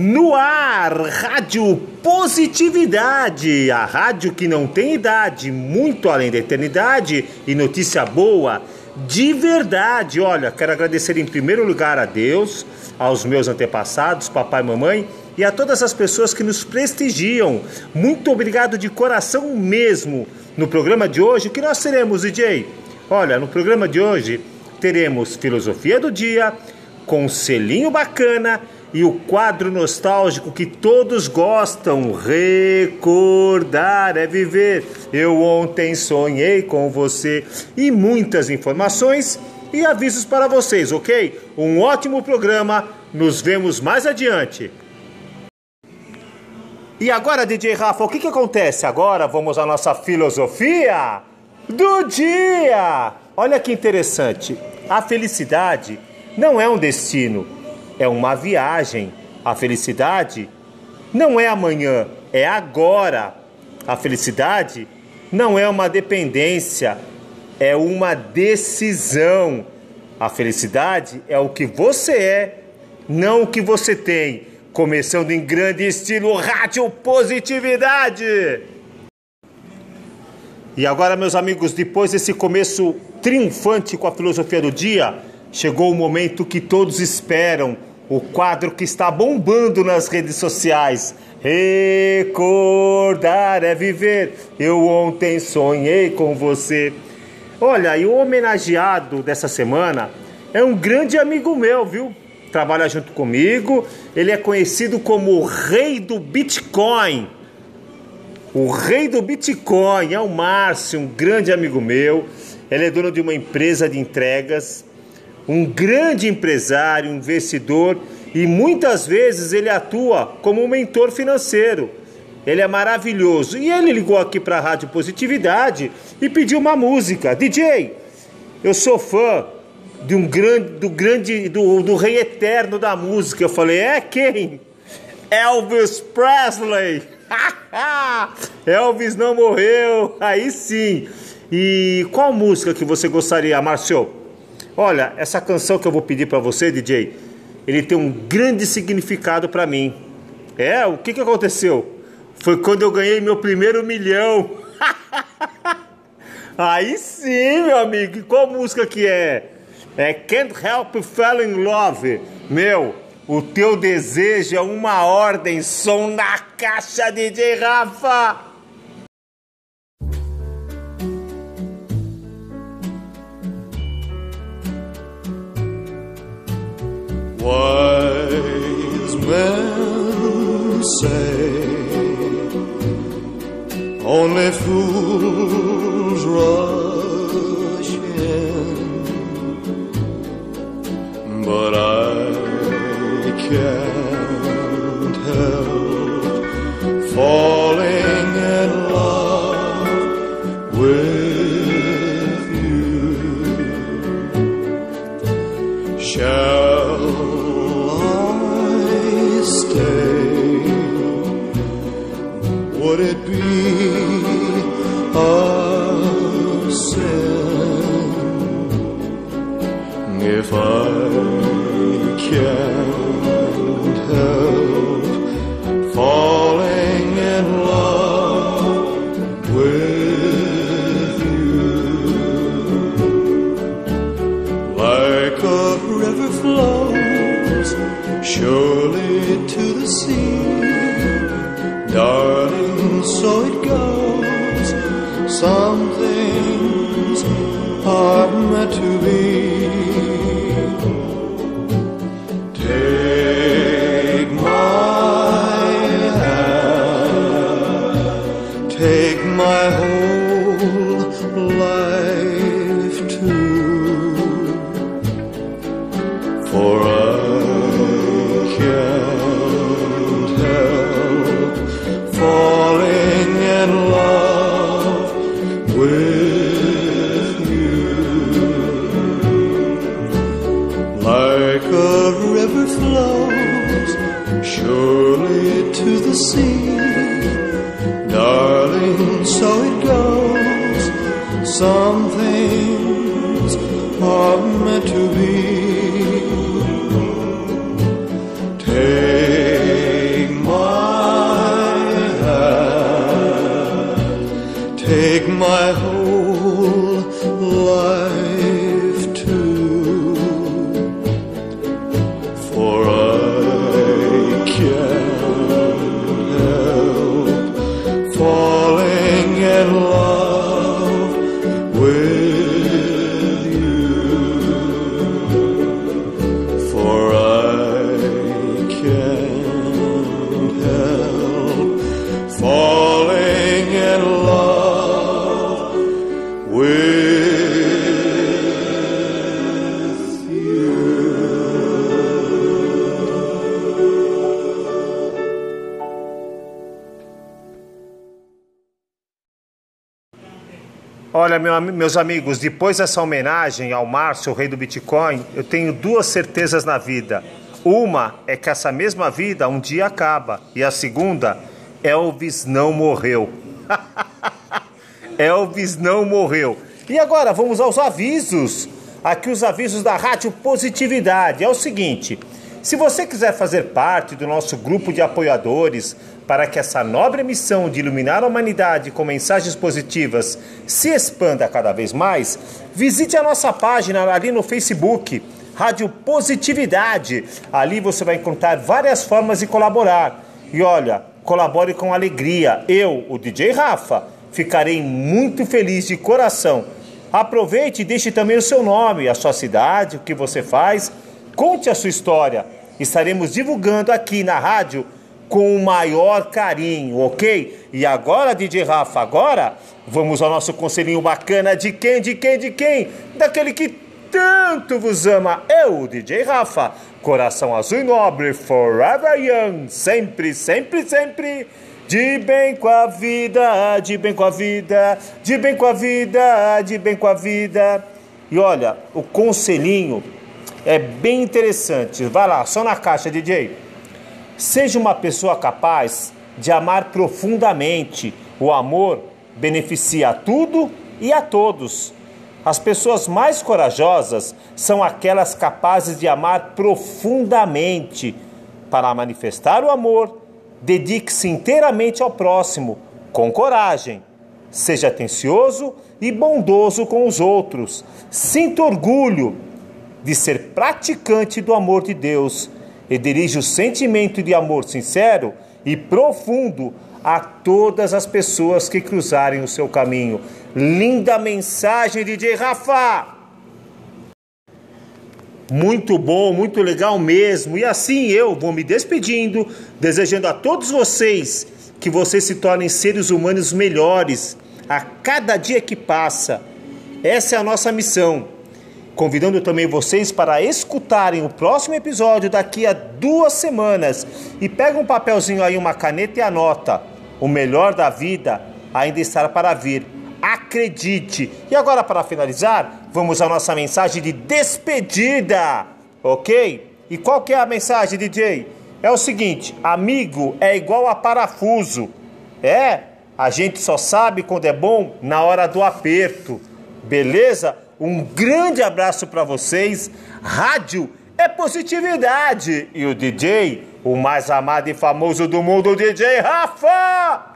No ar, Rádio Positividade, a rádio que não tem idade, muito além da eternidade e notícia boa, de verdade. Olha, quero agradecer em primeiro lugar a Deus, aos meus antepassados, papai e mamãe e a todas as pessoas que nos prestigiam. Muito obrigado de coração mesmo. No programa de hoje, o que nós teremos, DJ? Olha, no programa de hoje teremos filosofia do dia, conselhinho bacana e o quadro nostálgico que todos gostam. Recordar é viver. Eu ontem sonhei com você e muitas informações e avisos para vocês, ok? Um ótimo programa. Nos vemos mais adiante. E agora, DJ Rafa, o que, que acontece? Agora vamos à nossa filosofia do dia. Olha que interessante. A felicidade não é um destino é uma viagem. A felicidade não é amanhã, é agora. A felicidade não é uma dependência, é uma decisão. A felicidade é o que você é, não o que você tem. Começando em grande estilo Rádio Positividade. E agora, meus amigos, depois desse começo triunfante com a filosofia do dia, Chegou o momento que todos esperam, o quadro que está bombando nas redes sociais. Recordar é viver. Eu ontem sonhei com você. Olha, e o homenageado dessa semana é um grande amigo meu, viu? Trabalha junto comigo. Ele é conhecido como o rei do Bitcoin. O rei do Bitcoin é o Márcio, um grande amigo meu. Ele é dono de uma empresa de entregas um grande empresário, investidor e muitas vezes ele atua como um mentor financeiro. Ele é maravilhoso. E ele ligou aqui para a Rádio Positividade e pediu uma música. DJ, eu sou fã de um grande, do grande, do, do rei eterno da música. Eu falei, é quem? Elvis Presley. Elvis não morreu. Aí sim. E qual música que você gostaria, Marcio? Olha, essa canção que eu vou pedir para você, DJ, ele tem um grande significado para mim. É, o que, que aconteceu? Foi quando eu ganhei meu primeiro milhão. Aí sim, meu amigo. Qual música que é? É Can't Help Fall in Love. Meu, o teu desejo é uma ordem. Som na caixa, DJ Rafa. Say only fools rush in, but I can't help falling a sin. If I are meant to be. like a river flows surely to the sea. Darling, so it goes. Some things are meant to be. Olha, meu, meus amigos, depois dessa homenagem ao Márcio, o rei do Bitcoin, eu tenho duas certezas na vida. Uma é que essa mesma vida um dia acaba. E a segunda, Elvis não morreu. Elvis não morreu. E agora, vamos aos avisos. Aqui os avisos da Rádio Positividade. É o seguinte. Se você quiser fazer parte do nosso grupo de apoiadores para que essa nobre missão de iluminar a humanidade com mensagens positivas se expanda cada vez mais, visite a nossa página ali no Facebook, Rádio Positividade. Ali você vai encontrar várias formas de colaborar. E olha, colabore com alegria. Eu, o DJ Rafa, ficarei muito feliz de coração. Aproveite e deixe também o seu nome, a sua cidade, o que você faz Conte a sua história. Estaremos divulgando aqui na rádio com o maior carinho, ok? E agora, DJ Rafa, agora vamos ao nosso conselhinho bacana de quem, de quem, de quem? Daquele que tanto vos ama, eu, DJ Rafa. Coração azul e nobre, forever young, sempre, sempre, sempre. De bem com a vida, de bem com a vida, de bem com a vida, de bem com a vida. E olha, o conselhinho é bem interessante. Vai lá, só na caixa, DJ. Seja uma pessoa capaz de amar profundamente. O amor beneficia a tudo e a todos. As pessoas mais corajosas são aquelas capazes de amar profundamente. Para manifestar o amor, dedique-se inteiramente ao próximo, com coragem. Seja atencioso e bondoso com os outros. Sinta orgulho de ser praticante do amor de Deus e dirige o sentimento de amor sincero e profundo a todas as pessoas que cruzarem o seu caminho. Linda mensagem, DJ Rafa! Muito bom, muito legal mesmo. E assim eu vou me despedindo, desejando a todos vocês que vocês se tornem seres humanos melhores a cada dia que passa. Essa é a nossa missão Convidando também vocês para escutarem o próximo episódio daqui a duas semanas. E pega um papelzinho aí, uma caneta e anota. O melhor da vida ainda está para vir. Acredite! E agora, para finalizar, vamos à nossa mensagem de despedida, ok? E qual que é a mensagem, DJ? É o seguinte: amigo é igual a parafuso. É, a gente só sabe quando é bom na hora do aperto. Beleza? Um grande abraço para vocês. Rádio é positividade. E o DJ, o mais amado e famoso do mundo, o DJ Rafa!